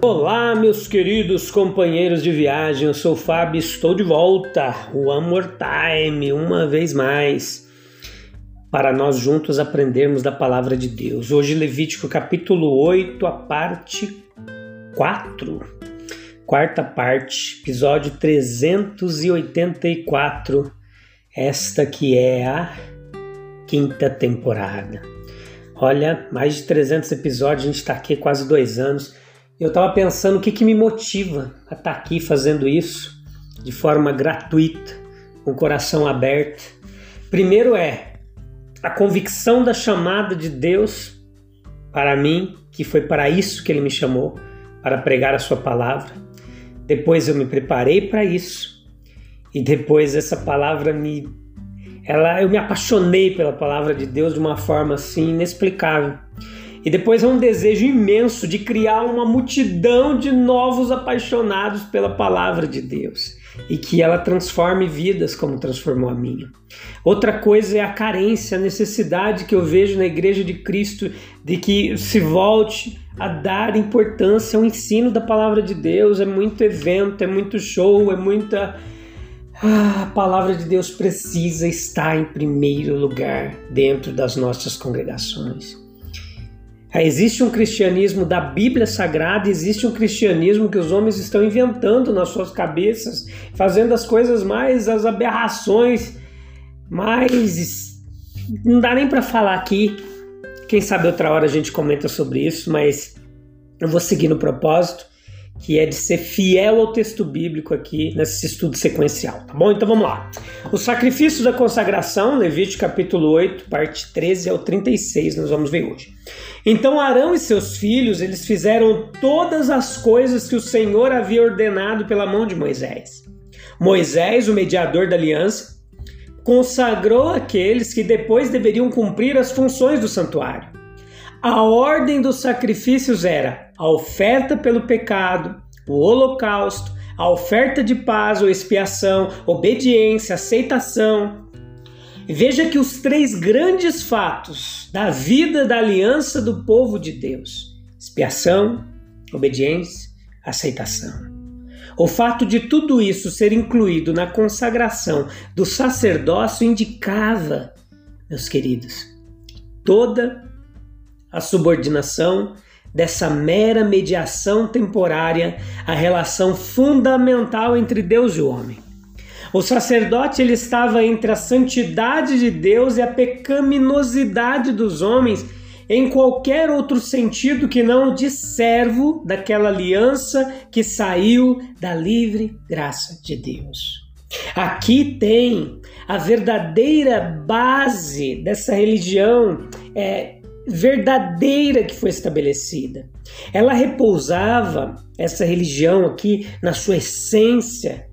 Olá, meus queridos companheiros de viagem, eu sou o Fábio, estou de volta, one more time, uma vez mais, para nós juntos aprendermos da palavra de Deus. Hoje, Levítico capítulo 8, a parte 4, quarta parte, episódio 384, esta que é a quinta temporada. Olha, mais de 300 episódios, a gente está aqui quase dois anos eu estava pensando o que, que me motiva a estar tá aqui fazendo isso de forma gratuita, com o coração aberto. Primeiro é a convicção da chamada de Deus para mim, que foi para isso que Ele me chamou, para pregar a Sua palavra. Depois eu me preparei para isso e depois essa palavra me, ela, eu me apaixonei pela palavra de Deus de uma forma assim inexplicável. E depois é um desejo imenso de criar uma multidão de novos apaixonados pela palavra de Deus e que ela transforme vidas como transformou a minha. Outra coisa é a carência, a necessidade que eu vejo na Igreja de Cristo de que se volte a dar importância ao ensino da palavra de Deus. É muito evento, é muito show, é muita. Ah, a palavra de Deus precisa estar em primeiro lugar dentro das nossas congregações. É, existe um cristianismo da Bíblia Sagrada, existe um cristianismo que os homens estão inventando nas suas cabeças, fazendo as coisas mais, as aberrações, mais. Não dá nem para falar aqui. Quem sabe outra hora a gente comenta sobre isso, mas eu vou seguir no propósito que é de ser fiel ao texto bíblico aqui nesse estudo sequencial, tá bom? Então vamos lá. Os sacrifícios da consagração, Levítico capítulo 8, parte 13 ao 36, nós vamos ver hoje. Então Arão e seus filhos, eles fizeram todas as coisas que o Senhor havia ordenado pela mão de Moisés. Moisés, o mediador da aliança, consagrou aqueles que depois deveriam cumprir as funções do santuário. A ordem dos sacrifícios era a oferta pelo pecado, o holocausto, a oferta de paz ou expiação, obediência, aceitação. Veja que os três grandes fatos da vida da aliança do povo de Deus: expiação, obediência, aceitação. O fato de tudo isso ser incluído na consagração do sacerdócio indicava, meus queridos, toda a subordinação dessa mera mediação temporária à relação fundamental entre Deus e o homem. O sacerdote ele estava entre a santidade de Deus e a pecaminosidade dos homens em qualquer outro sentido que não o de servo daquela aliança que saiu da livre graça de Deus. Aqui tem a verdadeira base dessa religião é, verdadeira que foi estabelecida. Ela repousava, essa religião aqui, na sua essência,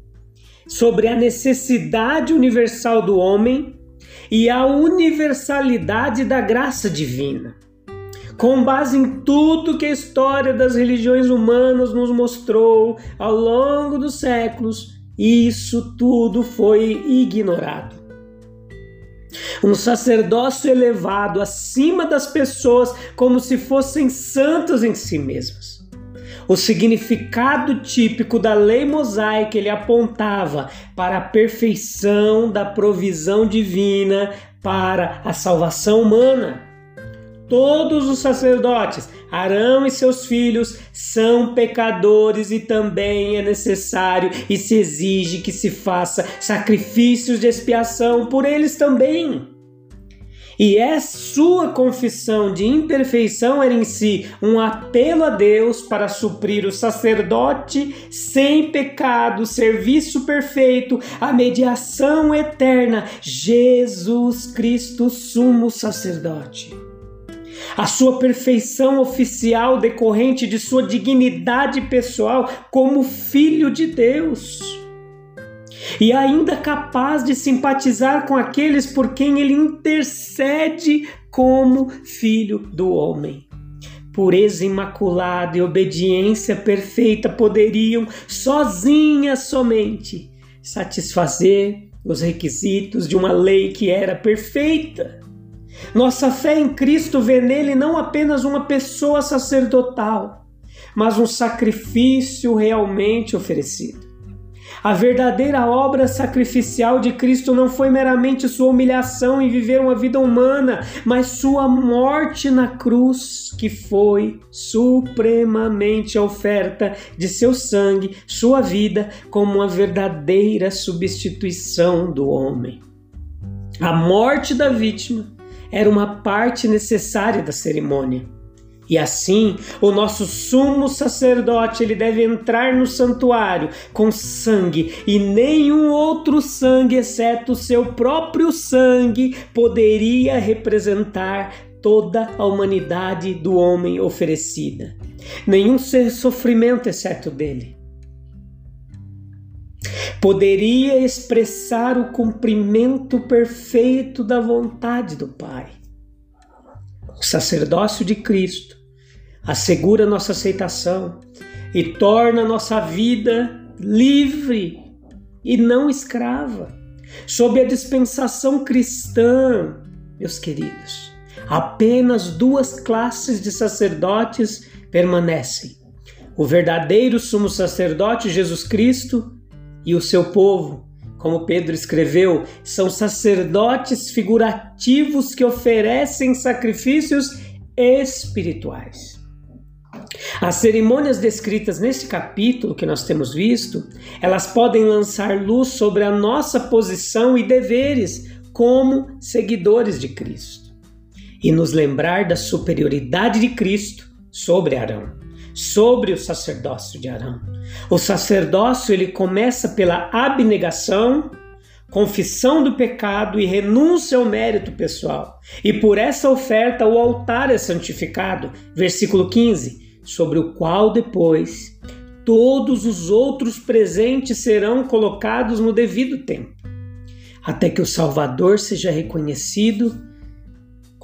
sobre a necessidade universal do homem e a universalidade da graça divina. Com base em tudo que a história das religiões humanas nos mostrou ao longo dos séculos, isso tudo foi ignorado um sacerdócio elevado acima das pessoas como se fossem santos em si mesmos. O significado típico da lei mosaica ele apontava para a perfeição da provisão divina para a salvação humana. Todos os sacerdotes, Arão e seus filhos, são pecadores e também é necessário e se exige que se faça sacrifícios de expiação por eles também. E é sua confissão de imperfeição era em si um apelo a Deus para suprir o sacerdote sem pecado, serviço perfeito, a mediação eterna, Jesus Cristo, sumo sacerdote. A sua perfeição oficial decorrente de sua dignidade pessoal como filho de Deus e ainda capaz de simpatizar com aqueles por quem ele intercede como filho do homem. Pureza imaculada e obediência perfeita poderiam, sozinhas somente, satisfazer os requisitos de uma lei que era perfeita. Nossa fé em Cristo vê nele não apenas uma pessoa sacerdotal, mas um sacrifício realmente oferecido. A verdadeira obra sacrificial de Cristo não foi meramente sua humilhação em viver uma vida humana, mas sua morte na cruz, que foi supremamente a oferta de seu sangue, sua vida, como uma verdadeira substituição do homem. A morte da vítima era uma parte necessária da cerimônia. E assim, o nosso sumo sacerdote, ele deve entrar no santuário com sangue, e nenhum outro sangue, exceto o seu próprio sangue, poderia representar toda a humanidade do homem oferecida. Nenhum sofrimento, exceto dele, poderia expressar o cumprimento perfeito da vontade do Pai. O sacerdócio de Cristo assegura nossa aceitação e torna nossa vida livre e não escrava. Sob a dispensação cristã, meus queridos, apenas duas classes de sacerdotes permanecem: o verdadeiro sumo sacerdote Jesus Cristo e o seu povo, como Pedro escreveu, são sacerdotes figurativos que oferecem sacrifícios espirituais. As cerimônias descritas neste capítulo que nós temos visto, elas podem lançar luz sobre a nossa posição e deveres como seguidores de Cristo e nos lembrar da superioridade de Cristo sobre Arão sobre o sacerdócio de Arão. O sacerdócio ele começa pela abnegação, confissão do pecado e renúncia ao mérito pessoal. E por essa oferta o altar é santificado. Versículo 15, sobre o qual depois todos os outros presentes serão colocados no devido tempo, até que o Salvador seja reconhecido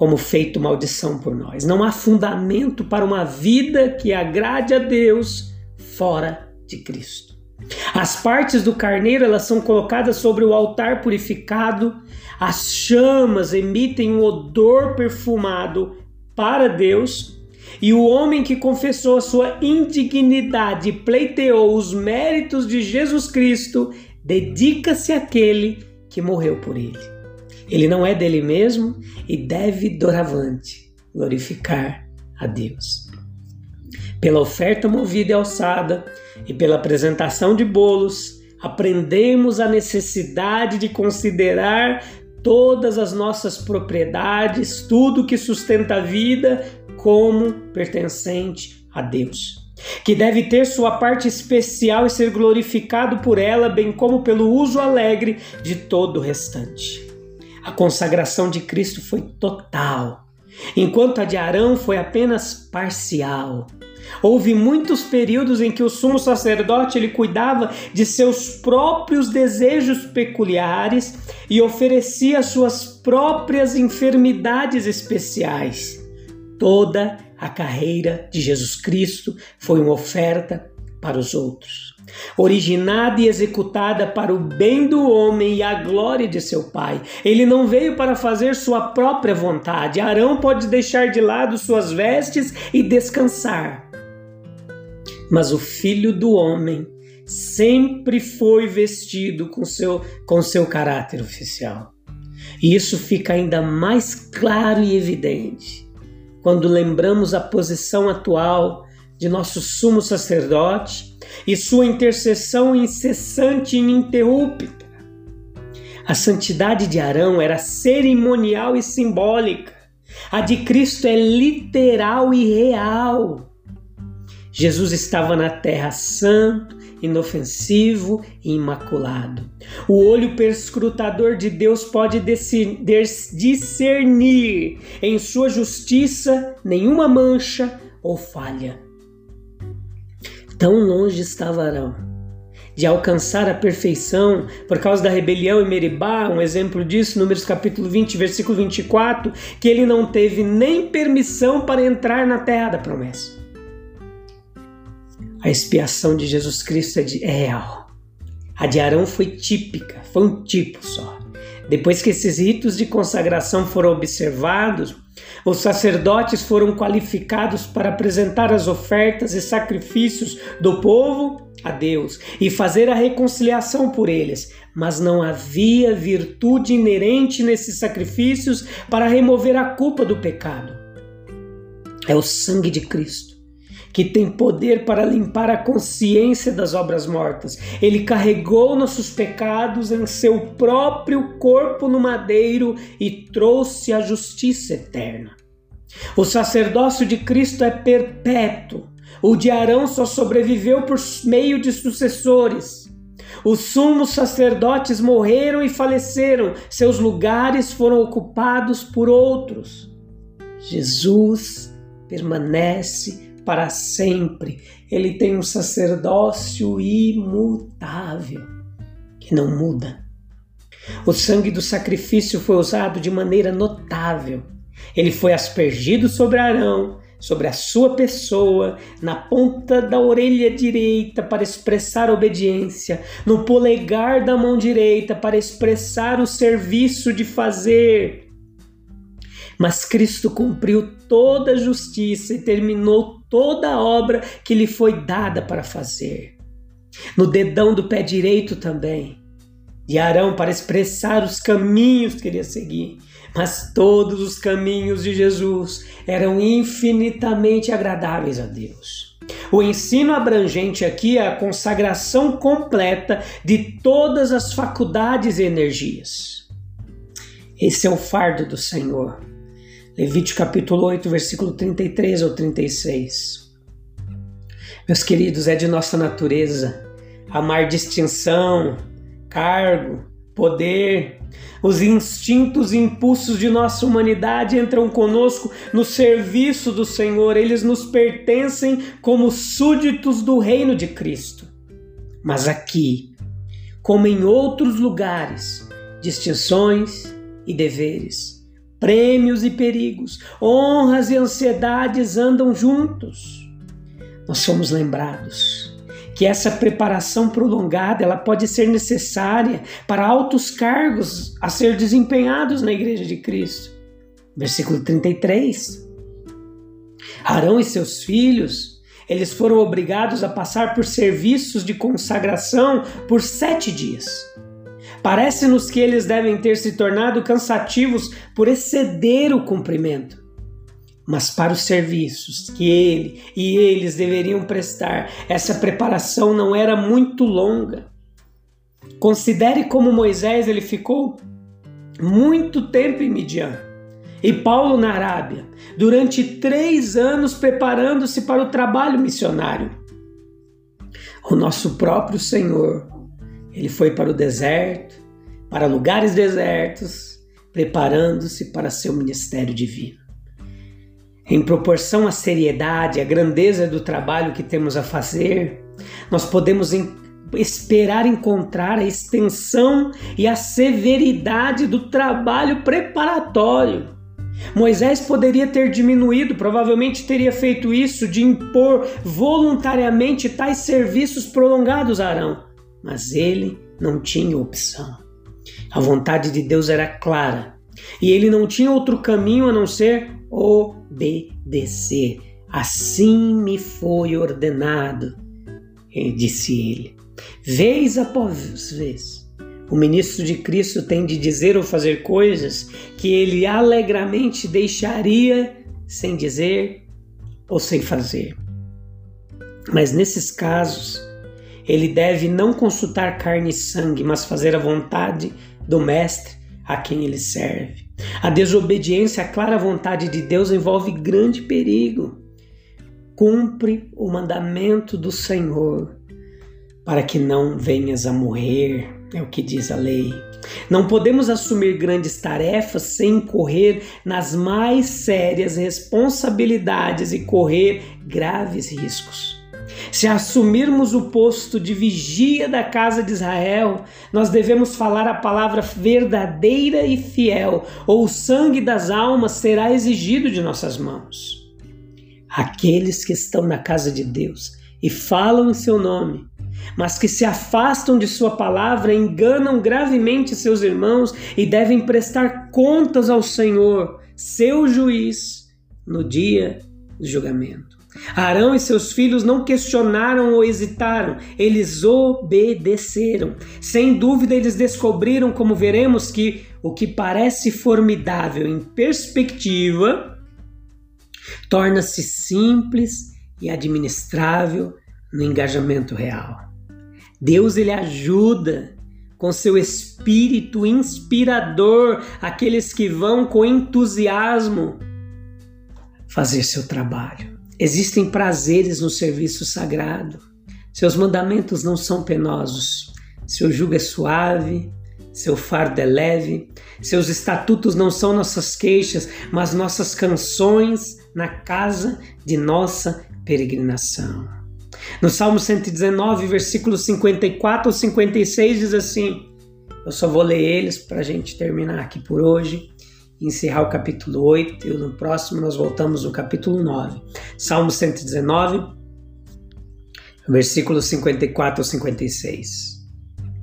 como feito maldição por nós. Não há fundamento para uma vida que agrade a Deus fora de Cristo. As partes do carneiro elas são colocadas sobre o altar purificado, as chamas emitem um odor perfumado para Deus, e o homem que confessou a sua indignidade e pleiteou os méritos de Jesus Cristo, dedica-se àquele que morreu por ele. Ele não é dele mesmo e deve doravante glorificar a Deus. Pela oferta movida e alçada e pela apresentação de bolos, aprendemos a necessidade de considerar todas as nossas propriedades, tudo que sustenta a vida, como pertencente a Deus. Que deve ter sua parte especial e ser glorificado por ela, bem como pelo uso alegre de todo o restante. A consagração de Cristo foi total, enquanto a de Arão foi apenas parcial. Houve muitos períodos em que o sumo sacerdote ele cuidava de seus próprios desejos peculiares e oferecia suas próprias enfermidades especiais. Toda a carreira de Jesus Cristo foi uma oferta para os outros originada e executada para o bem do homem e a glória de seu pai. Ele não veio para fazer sua própria vontade. Arão pode deixar de lado suas vestes e descansar. Mas o filho do homem sempre foi vestido com seu, com seu caráter oficial. E isso fica ainda mais claro e evidente quando lembramos a posição atual de nosso sumo sacerdote e sua intercessão incessante e ininterrupta. A santidade de Arão era cerimonial e simbólica. A de Cristo é literal e real. Jesus estava na terra santo, inofensivo e imaculado. O olho perscrutador de Deus pode discernir em sua justiça nenhuma mancha ou falha. Tão longe estava Arão de alcançar a perfeição por causa da rebelião em Meribá, um exemplo disso, Números capítulo 20, versículo 24, que ele não teve nem permissão para entrar na terra da promessa. A expiação de Jesus Cristo é, de, é real. A de Arão foi típica, foi um tipo só. Depois que esses ritos de consagração foram observados, os sacerdotes foram qualificados para apresentar as ofertas e sacrifícios do povo a Deus e fazer a reconciliação por eles, mas não havia virtude inerente nesses sacrifícios para remover a culpa do pecado. É o sangue de Cristo que tem poder para limpar a consciência das obras mortas. Ele carregou nossos pecados em seu próprio corpo no madeiro e trouxe a justiça eterna. O sacerdócio de Cristo é perpétuo o de Arão só sobreviveu por meio de sucessores. Os sumos sacerdotes morreram e faleceram, seus lugares foram ocupados por outros. Jesus permanece para sempre. Ele tem um sacerdócio imutável que não muda. O sangue do sacrifício foi usado de maneira notável. Ele foi aspergido sobre Arão, sobre a sua pessoa, na ponta da orelha direita para expressar obediência, no polegar da mão direita para expressar o serviço de fazer. Mas Cristo cumpriu toda a justiça e terminou toda a obra que lhe foi dada para fazer. No dedão do pé direito também, de Arão para expressar os caminhos que ele ia seguir mas todos os caminhos de Jesus eram infinitamente agradáveis a Deus. O ensino abrangente aqui é a consagração completa de todas as faculdades e energias. Esse é o fardo do Senhor. Levítico capítulo 8, versículo 33 ou 36. Meus queridos, é de nossa natureza amar distinção, cargo, poder, os instintos e impulsos de nossa humanidade entram conosco no serviço do Senhor, eles nos pertencem como súditos do reino de Cristo. Mas aqui, como em outros lugares, distinções e deveres, prêmios e perigos, honras e ansiedades andam juntos. Nós somos lembrados que essa preparação prolongada ela pode ser necessária para altos cargos a ser desempenhados na Igreja de Cristo. Versículo 33. Arão e seus filhos, eles foram obrigados a passar por serviços de consagração por sete dias. Parece-nos que eles devem ter se tornado cansativos por exceder o cumprimento mas para os serviços que ele e eles deveriam prestar, essa preparação não era muito longa. Considere como Moisés ele ficou muito tempo em Midian e Paulo na Arábia, durante três anos preparando-se para o trabalho missionário. O nosso próprio Senhor, ele foi para o deserto, para lugares desertos, preparando-se para seu ministério divino em proporção à seriedade, à grandeza do trabalho que temos a fazer, nós podemos esperar encontrar a extensão e a severidade do trabalho preparatório. Moisés poderia ter diminuído, provavelmente teria feito isso, de impor voluntariamente tais serviços prolongados a Arão, mas ele não tinha opção. A vontade de Deus era clara e ele não tinha outro caminho a não ser obedecer. Assim me foi ordenado, disse ele. Vez após vez, o ministro de Cristo tem de dizer ou fazer coisas que ele alegramente deixaria sem dizer ou sem fazer. Mas nesses casos, ele deve não consultar carne e sangue, mas fazer a vontade do Mestre a quem ele serve. A desobediência à clara vontade de Deus envolve grande perigo. Cumpre o mandamento do Senhor para que não venhas a morrer, é o que diz a lei. Não podemos assumir grandes tarefas sem correr nas mais sérias responsabilidades e correr graves riscos. Se assumirmos o posto de vigia da casa de Israel, nós devemos falar a palavra verdadeira e fiel, ou o sangue das almas será exigido de nossas mãos. Aqueles que estão na casa de Deus e falam em seu nome, mas que se afastam de Sua palavra, enganam gravemente seus irmãos e devem prestar contas ao Senhor, seu juiz, no dia do julgamento. Arão e seus filhos não questionaram ou hesitaram, eles obedeceram. Sem dúvida, eles descobriram, como veremos, que o que parece formidável em perspectiva torna-se simples e administrável no engajamento real. Deus ele ajuda com seu espírito inspirador aqueles que vão com entusiasmo fazer seu trabalho. Existem prazeres no serviço sagrado. Seus mandamentos não são penosos. Seu jugo é suave, seu fardo é leve. Seus estatutos não são nossas queixas, mas nossas canções na casa de nossa peregrinação. No Salmo 119, versículos 54 ou 56, diz assim: Eu só vou ler eles para a gente terminar aqui por hoje encerrar o capítulo 8 e no próximo nós voltamos no capítulo 9. Salmo 119, versículos 54 ou 56.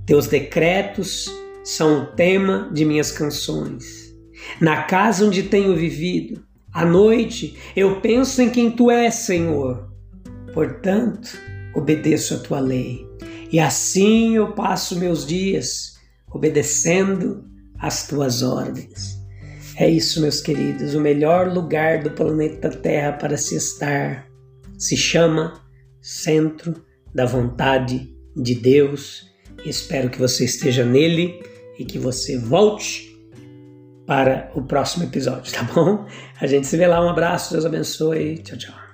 Teus decretos são o tema de minhas canções. Na casa onde tenho vivido, à noite eu penso em quem tu és, Senhor. Portanto, obedeço a tua lei. E assim eu passo meus dias obedecendo as tuas ordens. É isso, meus queridos. O melhor lugar do planeta Terra para se estar se chama Centro da Vontade de Deus. Espero que você esteja nele e que você volte para o próximo episódio, tá bom? A gente se vê lá. Um abraço, Deus abençoe. Tchau, tchau.